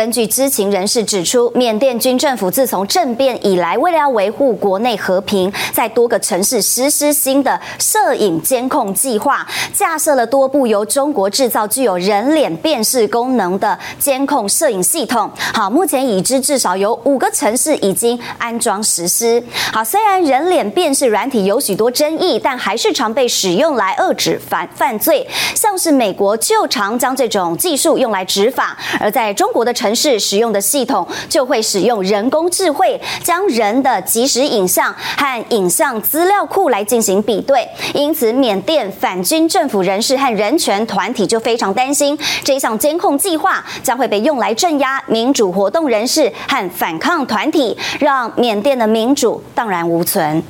根据知情人士指出，缅甸军政府自从政变以来，为了要维护国内和平，在多个城市实施新的摄影监控计划，架设了多部由中国制造、具有人脸辨识功能的监控摄影系统。好，目前已知至少有五个城市已经安装实施。好，虽然人脸辨识软体有许多争议，但还是常被使用来遏制犯犯罪。像是美国就常将这种技术用来执法，而在中国的城。人士使用的系统就会使用人工智慧，将人的即时影像和影像资料库来进行比对。因此，缅甸反军政府人士和人权团体就非常担心，这项监控计划将会被用来镇压民主活动人士和反抗团体，让缅甸的民主荡然无存。